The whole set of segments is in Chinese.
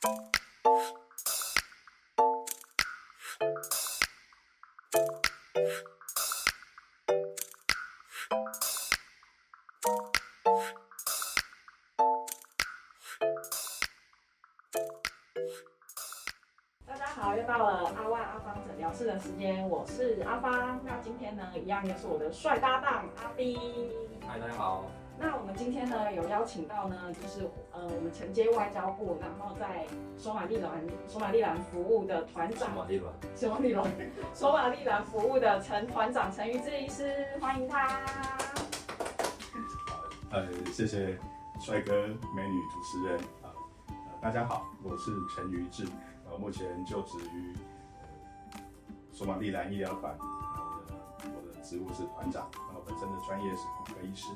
大家好，又到了阿万阿芳诊疗室的时间，我是阿芳。那今天呢，一样又是我的帅搭档阿 B。嗨，大家好。那我们今天呢，有邀请到呢，就是呃，我们承接外交部，然后在索马利兰索马利兰服务的团长，索马利兰，索马利兰，索马利兰服务的陈团长陈于志医师，欢迎他。呃，谢谢帅哥美女主持人啊、呃大家好，我是陈于志，呃，目前就职于呃索马利兰医疗团，那我的我的职务是团长，然后本身的专业是骨科医师。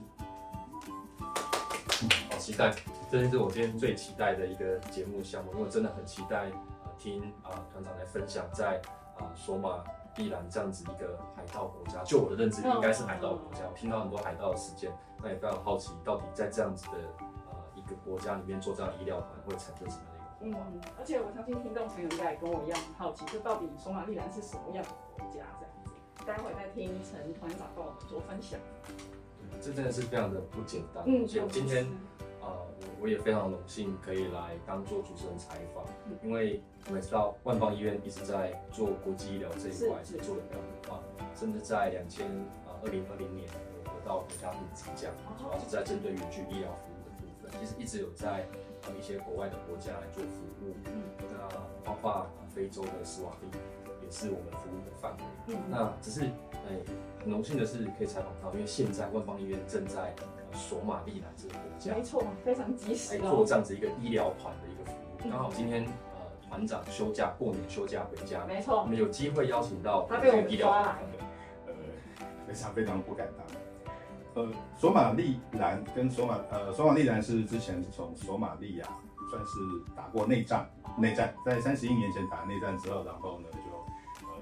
好期待，这是我今天最期待的一个节目项目，因为我真的很期待呃听啊、团长来分享在啊、索马利兰这样子一个海盗国家，就我的认知应该是海盗国家，我听到很多海盗的事件，那也非常好奇到底在这样子的啊、一个国家里面做这样的医疗团会产生什么。嗯，而且我相信听众朋友应该也跟我一样很好奇，就到底索马利兰是什么样的国家这样子。待会再听陈团长跟我们做分享。对这真的是非常的不简单，嗯，所以我今天啊、我我也非常荣幸可以来当做主持人采访，嗯。因为我们也知道万邦医院一直在做国际医疗这一块是是做的非常的棒，甚至在两千啊二零二零年有得到国家品质奖，主要是在针对远距医疗服务的部分，其实一直有在呃一些国外的国家来做服务，嗯。那包括呃非洲的斯瓦蒂也是我们服务的范围。嗯那只是，哎、很荣幸的是可以采访到，因为现在万邦医院正在呃索马利兰这个国家没错，非常及时来做哦。这样子一个医疗团的一个服务。嗯刚好今天呃团长休假，过年休假回家，没错我，们有机会邀请到他被我们医疗抓团来呃，非常非常不敢当。呃，索马利兰跟索马呃索马利兰是之前是从索马利亚算是打过内战，内战在三十一年前打内战之后，然后呢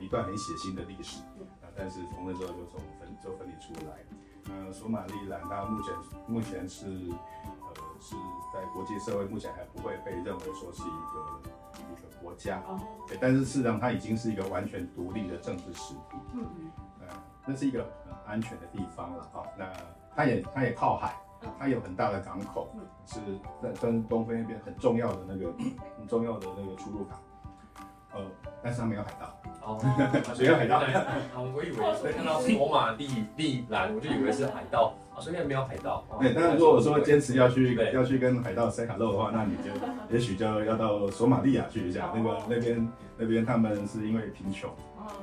一段很血腥的历史，啊、但是从那时候就从分就分离出来。呃，索马利兰它目前目前是呃是在国际社会目前还不会被认为说是一个一个国家，哦，对，但是事实上它已经是一个完全独立的政治实体。嗯嗯，呃，那是一个很安全的地方了哈、那它也它也靠海，它有很大的港口，嗯。是在跟东非那边很重要的那个很重要的那个出入港。呃，但是它没有海盗。哦，谁有海盗啊，我以为我看到索马利利兰，我就以为是海盗，啊，所以没有海盗。哦对，但是如果说坚持要去要去跟海盗塞卡肉的话，那你就 也许就要到索马利亚去一下。那个那边那边他们是因为贫穷，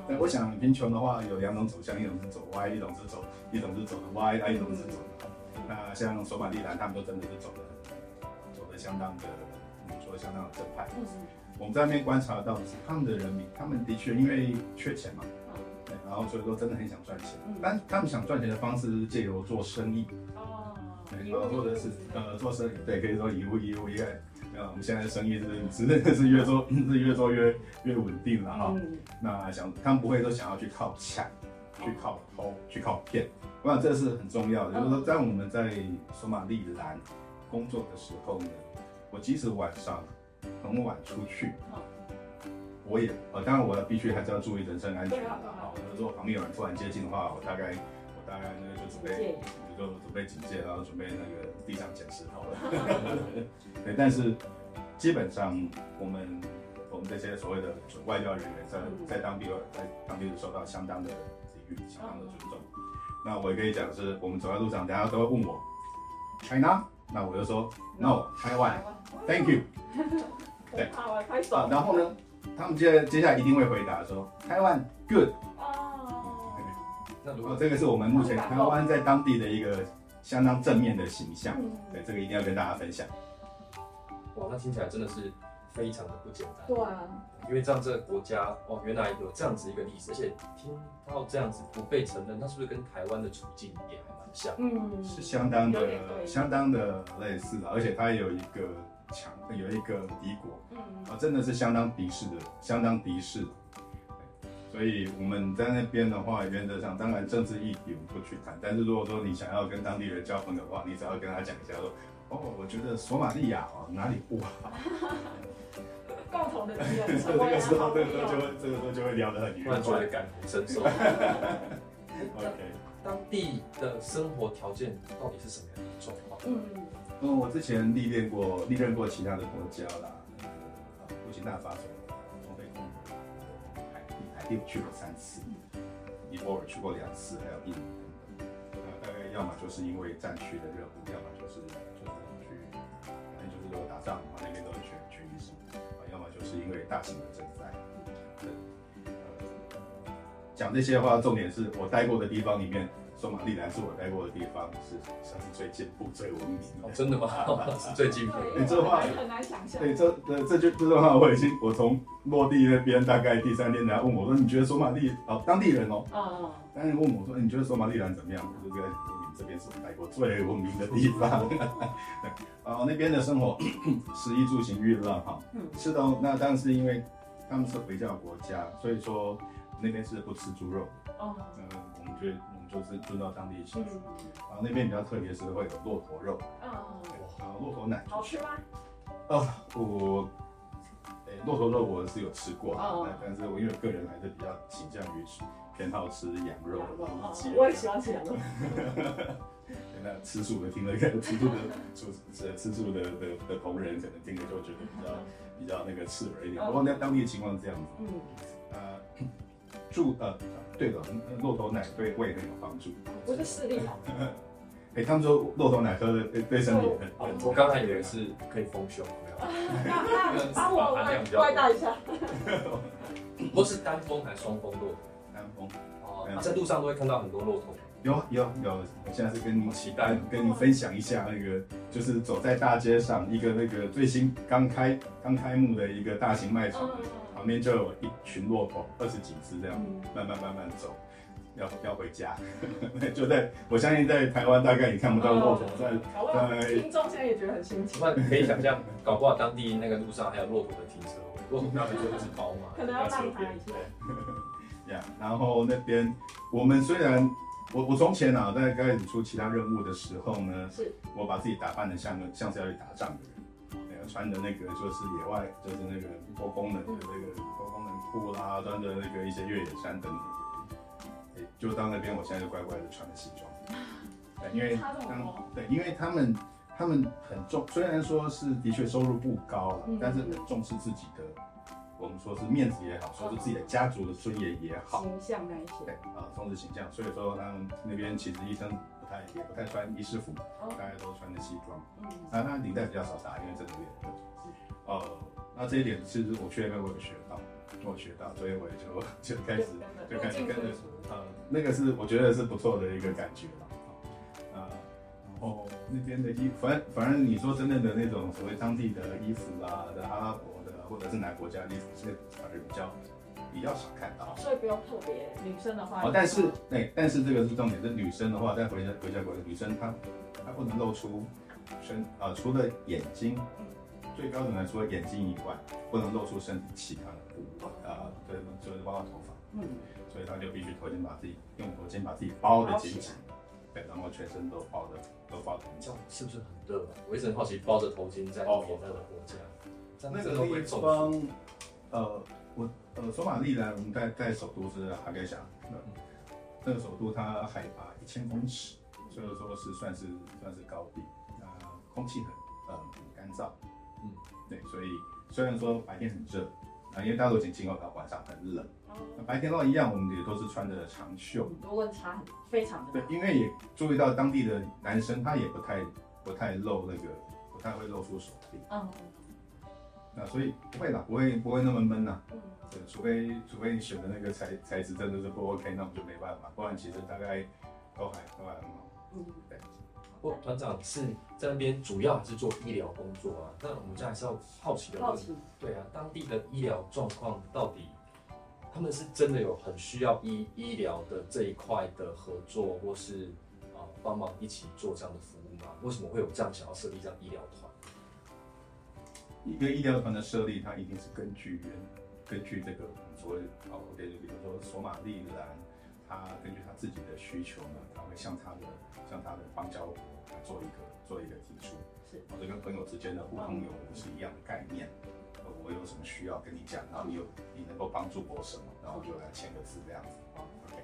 但哦，我想贫穷的话有两种走向，一种是走歪，一种是走一种是走的歪，啊，一种是走的好。那像索马利兰，他们都真的是走的走的相当的，你，说的相当的正派。嗯我们在那边观察到的是，他们的人民，他们的确因为缺钱嘛，嗯，对，然后所以说真的很想赚钱。嗯，但他们想赚钱的方式是借由做生意，哦，对，呃，或者是呃做生意，对，可以说以物易物，因为呃我们现在的生意是真的是越做 是越做越越稳定了哈。嗯，那想他们不会说想要去靠抢，去靠偷，去靠骗。我想这是很重要的，就是说在我们在索马利兰工作的时候呢，我即使晚上很晚出去，我也呃，当然我要必须还是要注意人身安全的对啊对啊好，如果旁边有人突然接近的话，我大概我大概呢就准备戒。就准备警戒，然后准备那个地上捡石头了。对，但是基本上我们我们这些所谓的外交人员在嗯。在当地在当地是受到相当的礼遇，相当的尊重。那我也可以讲是，我们走在路上，大家都会问我 China，那我就说 No 台湾，Thank you。对好。然后呢，他们接接下来一定会回答说台湾 Good。哦，那如果这个是我们目前台湾在当地的一个相当正面的形象，嗯，对，这个一定要跟大家分享。哇，那听起来真的是非常的不简单。对啊，因为这样这个国家哦，原来有这样子一个历史，而且听到这样子不被承认，那是不是跟台湾的处境也还蛮像？嗯，是相当的相当的类似的，而且它也有一个强有一个敌国嗯啊，真的是相当敌视的，相当敌视。所以我们在那边的话，原则上当然政治议题我们不去谈，但是如果说你想要跟当地人交朋友的话，你只要跟他讲一下说，哦，我觉得索马利亚哦哪里不好，共同的敌人，这个时候，这个时候就会，这个时候就会聊得很愉突然。感同身受。OK，当地的生活条件到底是什么样的状况？嗯，嗯，我之前历练过，历任过其他的国家啦，那个呃，布吉纳法索、中非共和、海，海地我去了三次，尼泊尔去过两次，还有印尼等等。那大概要么就是因为战区的任务，要么就是就是去，反正就是说打仗嘛，那边都是全全医生，啊，要么就是因为大型的赈灾。讲这些话，重点是我待过的地方里面，索马利兰是我待过的地方，是算是最进步、最文明的。哦，真的吗？是最进步对，的。这话很难想象。对，这这这就这段话我已经，我从落地那边大概第三天，人家问我说，你觉得索马利哦，当地人哦，嗯，当然问我说，你觉得索马利兰怎么样？我就跟你们这边是我待过最文明的地方。对，哦，那边的生活，食衣住行娱乐哈，嗯吃的那当然是因为他们是回教国家，所以说那边是不吃猪肉。哦，呃，我们觉得就是炖到当地习嗯俗。然后那边比较特别是会有骆驼肉，嗯，然后骆驼奶。好吃吗？哦，我，诶，骆驼肉我是有吃过，啊但但是我因为个人还是比较倾向于吃偏好吃羊肉，哦鸡肉我也喜欢吃羊肉。对 那吃素的听了，吃素的吃吃吃素的的的同仁可能听了就觉得比较比较那个刺耳一点。不过那当地的情况是这样子，嗯，呃，住呃，对了，骆驼奶对胃很有帮助。不是视力好。哎，他们说骆驼奶喝的对对身体很哦很。我刚才以为是可以丰胸，没有，那那帮我外外带一下。不是单峰还是双峰骆驼？单峰哦，啊在路上都会看到很多骆驼。有有有，我现在是跟你期待跟你分享一下那个，就是走在大街上一个那个最新刚开刚开幕的一个大型卖场，嗯旁边就有一群骆驼，二十几只这样，嗯慢慢慢慢走，要要回家。就在我相信在台湾大概也看不到骆驼在搞不好听众现在也觉得很新奇，那可以想象，搞不好当地那个路上还有骆驼的停车位，骆驼那边就一只宝马，可能要让他一下。呀。然后那边我们虽然我我从前啊在开始出其他任务的时候呢，是我把自己打扮的像个像是要去打仗的人，那个穿的那个就是野外就是那个多功能的那个多功能裤啦，穿的那个一些越野衫等等。诶就到那边，我现在就乖乖的穿着西装，对，因为当对，因为他们他们很重，虽然说是的确收入不高了，嗯。但是很重视自己的，我们说是面子也好，说是自己的家族的尊严也好，形象那一些。对。啊，重视形象，所以说他们那边其实医生不太也不太穿医师服，哦大家都穿的西装。嗯，那他领带比较少打，因为真的有点热。呃，那这一点其实我去那边我有学到，我有学到，所以我也就就开始就开始跟着呃，那个是我觉得是不错的一个感觉了。呃，然后那边的衣，反正反正你说真正的那种所谓当地的衣服啦，的阿拉伯的或者是哪个国家的衣服，这个反而比较比较少看到。所以不用特别，女生的话。哦，但是哎，但是这个是重点，是女生的话，在回家回家国的女生她她不能露出身啊、除了眼睛，最标准的除了眼睛以外，不能露出身体其他的部位啊、对，就是包括头发，嗯，所以她就必须头巾把自己用头巾把自己包的紧紧，对，然后全身都包的都包的很紧这样。是不是很热啊？我一直很好奇，包着头巾在这么炎热的国家，那个地？方，呃，我呃，索马利兰我们在在首都是哈盖峡，那个首都它海拔一千公尺，所以说是算是算是高地，那空气很呃很干燥，嗯，对，所以虽然说白天很热，啊，因为大陆景情况到晚上很冷，哦。那白天都一样，我们也都是穿着长袖，很多温差很非常的对，。因为也注意到当地的男生他也不太不太露那个不太会露出手臂，嗯那所以不会啦，不会不会那么闷呐。嗯，对，除非除非你选的那个材材质真的是不 OK，那我们就没办法，不然其实大概都还都还很好。嗯，对不，团长是在那边主要还是做医疗工作啊？那我们这还是要好奇的问，好奇。对啊，当地的医疗状况到底，他们是真的有很需要医医疗的这一块的合作，或是啊帮忙一起做这样的服务吗？为什么会有这样想要设立这样医疗团？一个医疗团的设立，它一定是根据原根据这个所谓哦，对，就比如说索马利兰，它根据它自己的需求呢，它会向它的向它的邦交国来做一个做一个提出，是或者跟朋友之间的互通有无是一样的概念。我有什么需要跟你讲，然后你有你能够帮助我什么，然后就来签个字这样子。OK，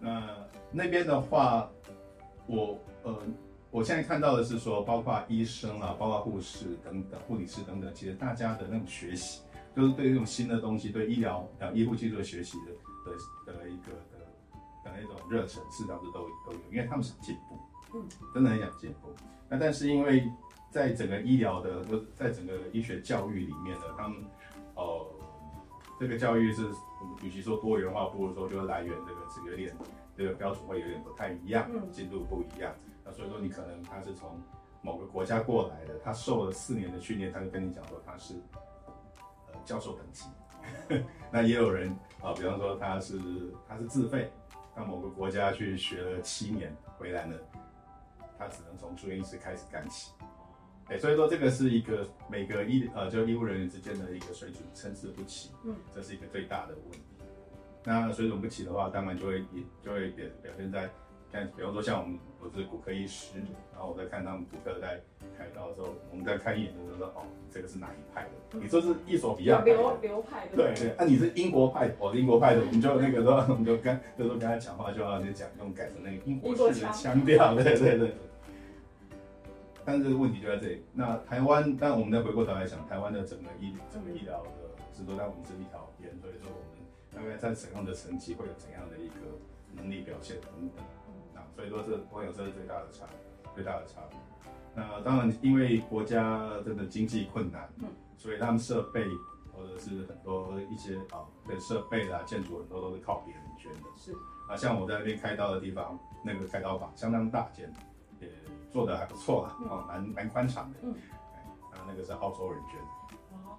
那那边的话，我呃，我现在看到的是说，包括医生啊，包括护士等等，护理师等等，其实大家的那种学习，就是对这种新的东西，对医疗呃医护技术的学习的的的一个的的那种热忱，事实上是都都有，因为他们想进步，嗯，真的很想进步。那但是因为在整个医疗的，就在整个医学教育里面呢，他们呃，这个教育是，与其说多元化，不如说就是来源这个是有点这个标准会有点不太一样，嗯进度不一样。那所以说你可能他是从某个国家过来的，他受了四年的训练，他就跟你讲说他是呃教授等级。那也有人啊、比方说他是他是自费到某个国家去学了七年回来呢，他只能从住院医师开始干起。哎，所以说这个是一个每个医呃就医务人员之间的一个水准参差不齐，嗯，这是一个最大的问题。那水准不齐的话，当然就会也就会表表现在看，比方说像我们我是骨科医师，然后我在看他们骨科在开刀的时候，我们在看一眼就知道哦，这个是哪一派的，嗯你说是伊索比亚流流派的，对对，啊，你是英国派，我是英国派的，我们就那个时候，我们就跟那时候跟他讲话，就要就讲用改成那个英国式的腔调，对对对。但是问题就在这里，那台湾，但我们再回过头来想，台湾的整个医整个医疗的制度，但我们是一条边，所以说我们大概在什么样的层级会有怎样的一个能力表现等等，以说这朋友这是最大的差最大的差别。那当然，因为国家真的经济困难，嗯所以他们设备或者是很多一些啊，对设备啦、建筑很多都是靠别人捐的。是啊，像我在那边开刀的地方，那个开刀房相当大间，也做的还不错啦，哦，蛮蛮宽敞的。嗯哎，啊，那个是澳洲人捐，的，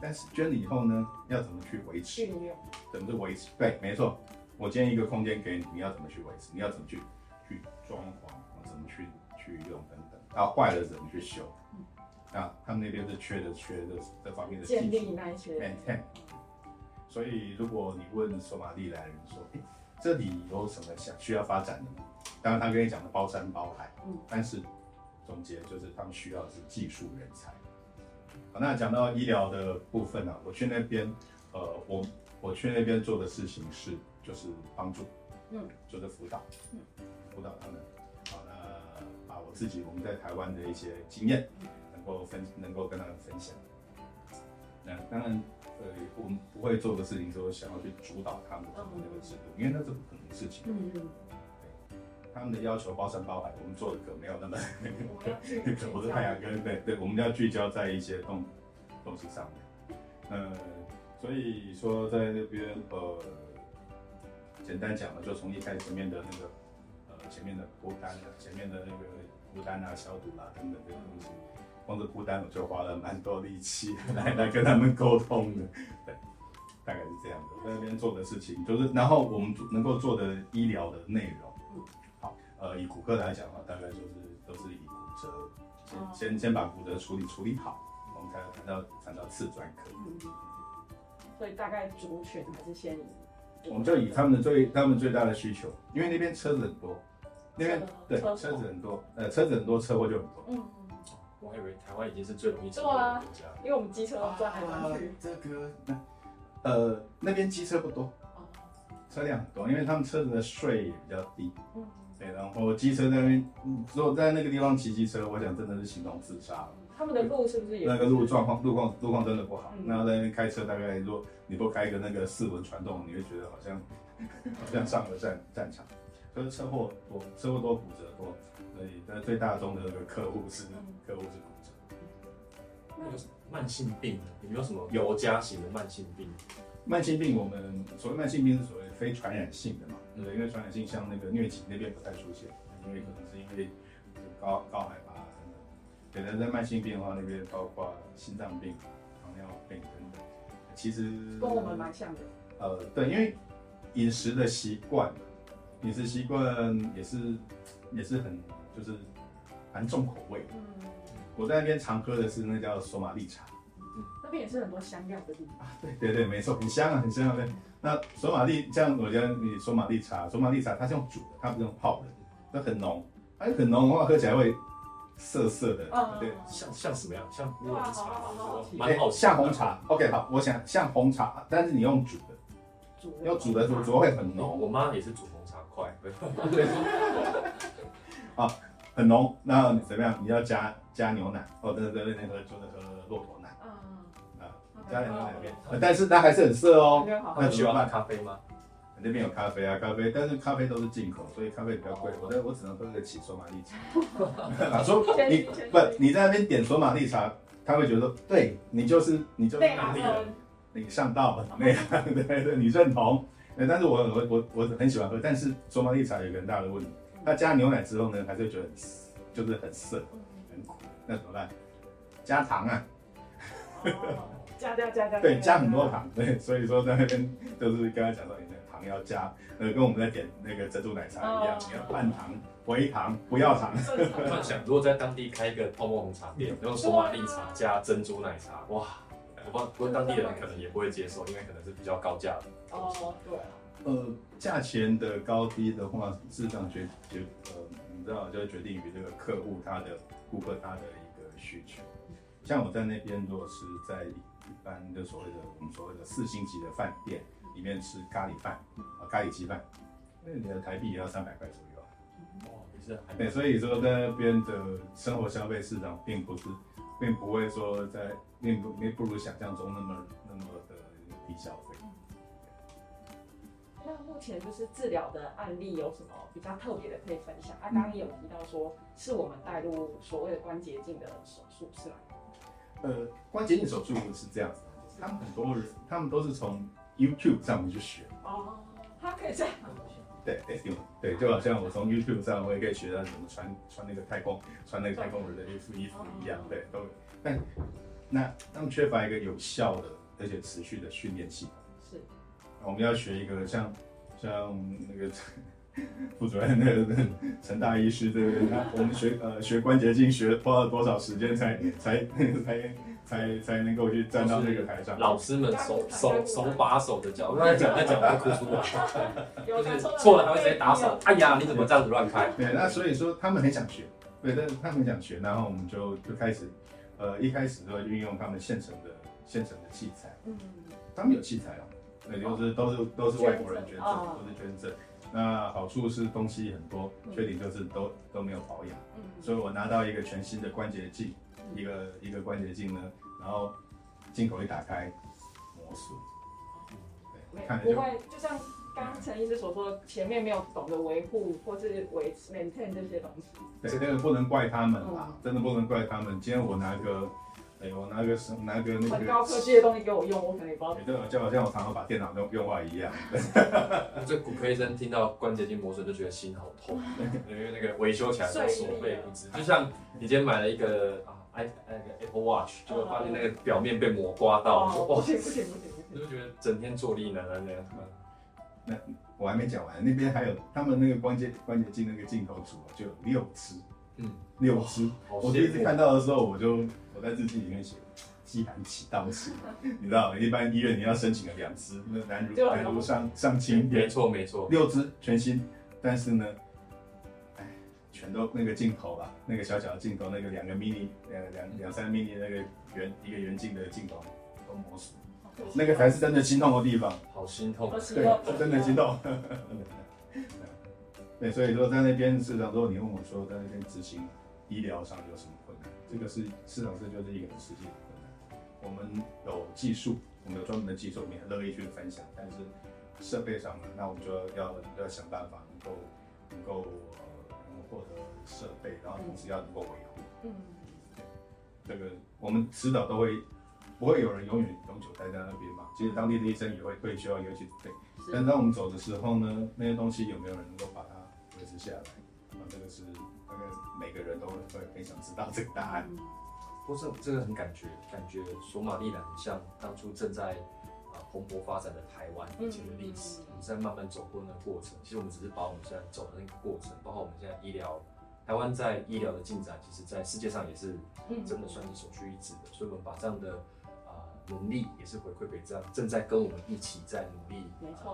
但是捐了以后呢，要怎么去维持？运用，怎么去维持？对，没错，我建一个空间给你，你要怎么去维持？你要怎么去去装潢？怎么去去用等等？然后坏了怎么去修？嗯啊，他们那边是缺的缺的这方面的建立技术那些，maintain。所以如果你问索马利兰人说，诶，这里有什么想需要发展的吗？当然他跟你讲的包山包海，嗯但是总结就是他们需要的是技术人才。好，那讲到医疗的部分呢、啊，我去那边，呃，我我去那边做的事情是就是帮助，嗯，就是辅导，嗯，辅导他们，好，那把我自己我们在台湾的一些经验，能够分能够跟他们分享。那当然，呃，我们不会做的事情说想要去主导他们的那个制度，因为那是不可能的事情。嗯嗯，他们的要求包山包海，我们做的可没有那么，我 是太阳跟对对，我们要聚焦在一些东东西上面。呃，所以说在那边呃，简单讲了，就从一开始前面的那个呃前面的孤单啊，前面的那个孤单啊、消毒啊、等等这些东西，光是孤单我就花了蛮多力气来来跟他们沟通的，对，大概是这样的。在那边做的事情就是，然后我们能够做的医疗的内容，好，呃，以骨科来讲的话，大概就是都是以骨折，先、哦先先把骨折处理处理好，我们才谈到谈到次专科。嗯，所以大概族群还是先以，我们就以他们的最他们最大的需求，因为那边车子很多，那边对车车子很多，呃，车子很多，车祸就很多。嗯，我还以为台湾已经是最容易对啊的国家。因为我们机车都转来转去，这个那呃那边机车不多，哦，车辆很多，因为他们车子的税也比较低。嗯，对，然后机车在那边，嗯如果在那个地方骑机车，我想真的是形同自杀了。他们的路是不是也那个路状况，路况路况真的不好。嗯然后在那边开车，大概如果你不开一个那个四轮传动，你会觉得好像好像上了战战场。所以车祸多，车祸多，骨折多，所以在最大宗的那个客户是嗯客户是骨折。那慢性病？有没有什么有家型的慢性病？慢性病，我们所谓慢性病是所谓非传染性的嘛，对不对？因为传染性像那个疟疾那边不太出现，因为可能是因为高高海拔等等。对，但在慢性病的话，那边包括心脏病、糖尿病等等。其实跟我们蛮像的，呃，对，因为饮食的习惯，饮食习惯也是也是很就是蛮重口味的。嗯，我在那边常喝的是那叫索马利茶。那边也是很多香料的地方，对对对，没错，很香啊，很香啊。对，那索马利这样，我觉得你索马利茶，索马利茶它是用煮的，它不是用泡的，那很浓，它很浓的话喝起来会涩涩的，嗯对，像像什么样？像乌龙茶？蛮好像红茶。OK，好，我想像红茶，但是你用煮的，煮要煮的煮煮会很哦，浓，我妈也是煮红茶块，很浓。那你怎么样？你要加加牛奶，哦，对对对，那个就是喝骆驼奶嗯啊，嗯，加点牛奶里面，呃但是它还是很涩哦。那喜欢喝咖啡吗？那边有咖啡啊，咖啡，但是咖啡都是进口，所以咖啡比较贵。我的我只能喝得起索马利茶。说你不你在那边点索马利茶，他会觉得说，对你就是你就是内行当地人，人，你上道了，那样 对对，你认同。呃但是我我我我很喜欢喝，但是索马利茶有一个很大的问题，它加牛奶之后呢，还是会觉得很就是很涩很苦，那怎么办？加糖啊，哦加加加加，对，加很多糖，对，所以说在那边就是刚才讲到你的糖要加，呃，跟我们在点那个珍珠奶茶一样哦，你要半糖、微糖，不要糖。正常我突然想，如果在当地开一个泡沫红茶店，用索马利茶加珍珠奶茶，哇！我不知道，不过当地人可能也不会接受，因为可能是比较高价的东西。哦，对啊，呃，价钱的高低的话，事实上决决呃，你知道，就会决定于这个客户他的顾客他的一个需求。像我在那边，如果是在一般的所谓的我们所谓的四星级的饭店里面吃咖喱饭啊，咖喱鸡饭，那你的台币也要三百块左右啊。哇，也是对，所以说在那边的生活消费市场并不是，并不会说在，并不并不如想象中那么那么的低消费。那目前就是治疗的案例有什么比较特别的可以分享？啊，刚刚有提到说是我们带入所谓的关节镜的手术，是吗？呃，关节镜手术是这样子，他们很多人，他们都是从 YouTube 上面去学。哦，他可以这样，对对对对，就好像我从 YouTube 上，我也可以学到怎么穿穿那个太空穿那个太空人的衣服衣服一样，对，都。但那他们缺乏一个有效的而且持续的训练系统。是我们要学一个像像那个 副主任那个陈大医师，对不对？他我们学呃 学关节镜学花了多少时间才才才才才能够去站到那个台上？老师们手手手把手的教，我刚才讲在讲我会哭出来，就是错了还会直接打手。哎呀，你怎么这样子乱开？对，那所以说他们很想学，对，但是他们很想学，然后我们就就开始，呃，一开始就运用他们现成的现成的器材，嗯，他们有器材哦，对，就是都是都是外国人捐赠，哦都是捐赠。那好处是东西很多，缺点就是都都没有保养。嗯所以我拿到一个全新的关节镜，一个一个关节镜呢，然后镜口一打开，磨损，对，看着就不会，就像刚刚陈医师所说，前面没有懂得维护或是维持 maintain 这些东西。对，这个不能怪他们嗯啦，真的不能怪他们。今天我拿个，哎，我拿个什拿个那个，很高科技的东西给我用，我可能也不知道。对，就就好像我常常把电脑用用坏一样。这骨科医生听到关节镜磨损就觉得心好痛，因为那个维修起来都所费不值。就像你今天买了一个啊 i 那个 Apple Watch，结果发现那个表面被磨刮到，你说哦，不哇，行不行不行不行。你就觉得整天坐立难安那样。我还没讲完，那边还有他们那个关节关节镜那个镜头组啊就有六支，嗯，六支。我第一次看到的时候，我就我在日记里面写既然起到起，你知道，一般医院你要申请个两支，那难如就很难如上上青没。错没错，六支全新，但是呢，哎，全都那个镜头啊，那个小小的镜头，那个两个 mini 两两两三 mini 那个圆一个圆镜的镜头都磨损，那个才是真的心痛的地方。好心痛对，是真的心痛。对，所以说在那边市场，之后你问我说在那边执行医疗上有什么这个是市场上就是一个很实际的困难。我们有技术，我们有专门的技术，我们也很乐意去分享，但是设备上呢，那我们就要要要想办法能够能够呃能够获得设备，然后同时要能够维护。嗯，这个我们迟早都会，不会有人永远永久待在那边嘛。其实当地的医生也会退休，也会去对。但是当我们走的时候呢，那些东西有没有人能够把它维持下来？啊，这个是大概每个人都会会很想知道这个答案。嗯不过这这个很感觉，感觉索马利兰很像当初正在啊蓬勃发展的台湾以前的历史，嗯我们在慢慢走过那个过程。其实我们只是把我们现在走的那个过程，包括我们现在医疗，台湾在医疗的进展，其实在世界上也是嗯真的算是首屈一指的。所以我们把这样的啊、能力，也是回馈给这样正在跟我们一起在努力、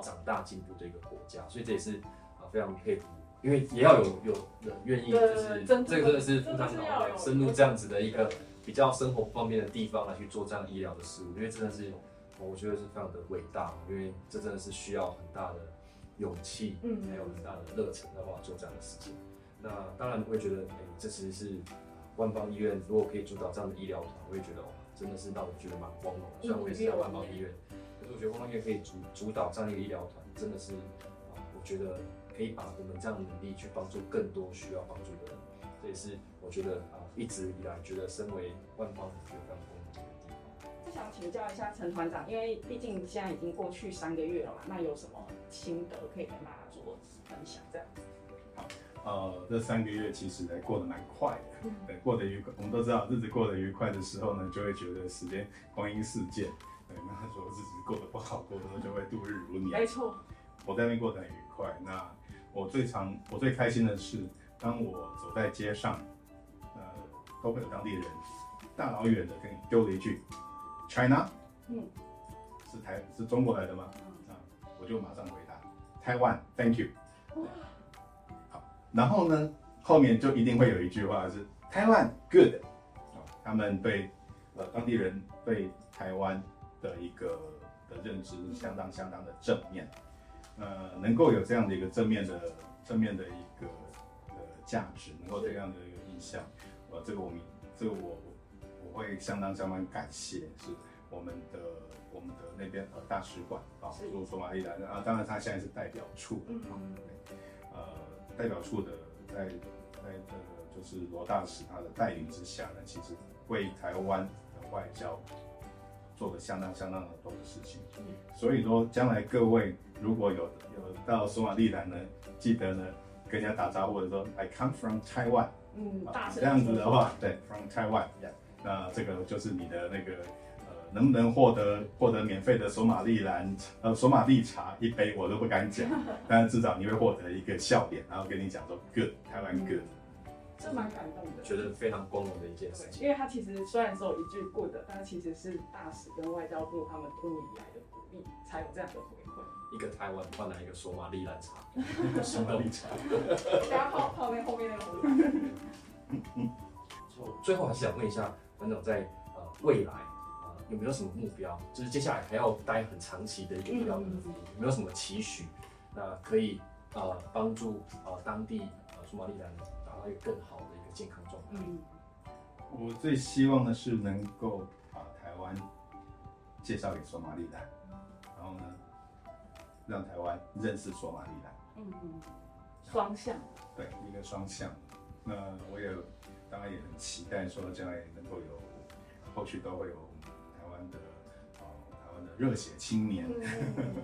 长大进步的一个国家。所以这也是啊非常佩服因为也要有有人愿意，就是这个真的是真负担的是要有脑深入这样子的一个比较生活方面的地方来去做这样医疗的事物，因为真的是我觉得是非常的伟大，因为这真的是需要很大的勇气，嗯还有很大的热忱的话做这样的事情。那当然我也觉得，哎、这其实是万方医院如果可以主导这样的医疗团，我也觉得哇，真的是让我觉得蛮光荣的。虽然我也是在万方医院，可是我觉得万方医院可以主主导这样一个医疗团，真的是啊，我觉得可以把我们这样的能力去帮助更多需要帮助的人。这也是我觉得啊，一直以来觉得身为万邦觉得非常光荣的地方。就想请教一下陈团长，因为毕竟现在已经过去三个月了嘛，那有什么心得可以跟大家做分享？这样，呃，这三个月其实呢过得蛮快的，嗯对，过得愉快。我们都知道，日子过得愉快的时候呢，就会觉得时间光阴似箭。对，那如果日子过得不好过的时候，就会度日如年。没错，我在那边过得很愉快。那我最常、我最开心的是，当我走在街上，呃，都会有当地人大老远的跟你丢了一句 “China”，嗯是台是中国来的吗？嗯，啊，我就马上回答台湾，Thank you。哇好，然后呢，后面就一定会有一句话是台湾 Good。啊，他们对呃当地人对台湾的一个的认知相当相当的正面。呃，能够有这样的一个正面的正面的一个呃价值，能够这样的一个印象，呃，这个我们这个我我会相当相当感谢，是我们的我们的那边呃大使馆啊，如果索马利兰啊，当然他现在是代表处的嗯啊，对。呃，代表处的在在这个就是罗大使他的带领之下呢，其实为台湾的外交做了相当相当的多的事情。嗯。所以说，将来各位如果有有到索马利兰呢，记得呢跟人家打招呼的时候，I come from Taiwan，嗯，啊大声这样子的话，对，from Taiwan，yeah，那这个就是你的那个呃，能不能获得获得免费的索马利兰呃索马利茶一杯，我都不敢讲，但是至少你会获得一个笑脸，然后跟你讲说 good，台湾 good，这蛮感动的。觉得非常光荣的一件事，情。因为他其实虽然只有一句 good，但其实是大使跟外交部他们多年以来的鼓励，才有这样的回馈。一个台湾换来一个索马利兰茶，索马利茶。等下泡泡面后面那个壶汤。最后还是想问一下团长在，呃未来呃有没有什么目标？就是接下来还要待很长期的一个医疗人服，有没有什么期许？那可以呃帮助呃当地呃索马利兰达到一个更好的一个健康状态。嗯，我最希望的是能够把台湾介绍给索马里兰，然后呢，让台湾认识索马里兰，嗯，双向。对，一个双向。那我也当然也很期待说将来能够有，后续都会有台湾的呃台湾的热血青年，嗯，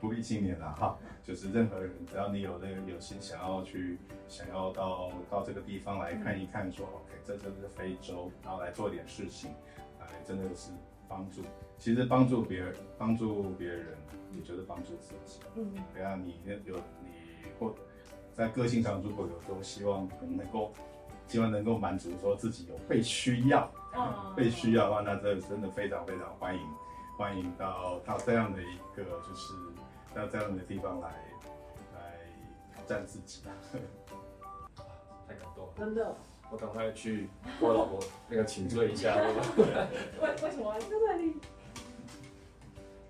不必青年了哈，就是任何人只要你有那个有心想要去想要到到这个地方来看一看说，OK，这真的是非洲，然后来做点事情，哎真的是帮助。其实帮助别人，帮助别人，也就是帮助自己。嗯，对啊，你有你或在个性上，如果有都希望能够，希望能够满足说自己有被需要，哦被需要的话，那这真的非常非常欢迎，欢迎到到这样的一个就是到这样的地方来来挑战自己。太感动了，真的。我赶快去我老婆那个请罪一下。为为什么在这里？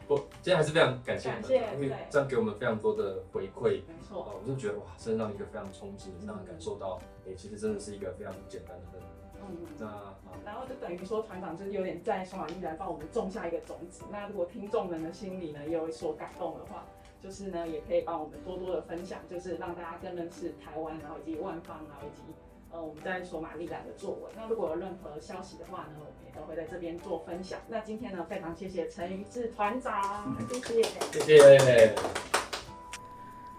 不，今天还是非常感谢感谢团长因为对这样给我们非常多的回馈。没啊，错。我就觉得哇，真的让一个非常冲击，让人感受到，哎、其实真的是一个非常不简单的。嗯。那啊，然后就等于说，团长就是有点在索马利兰帮我们种下一个种子。那如果听众们的心里呢也有所感动的话，就是呢也可以帮我们多多的分享，就是让大家更认识台湾，然后以及万方，然后以及呃我们在索马利兰的作为。那如果有任何消息的话呢，我们也都会在这边做分享。那今天呢，非常谢谢陈于志团长，谢谢。谢谢。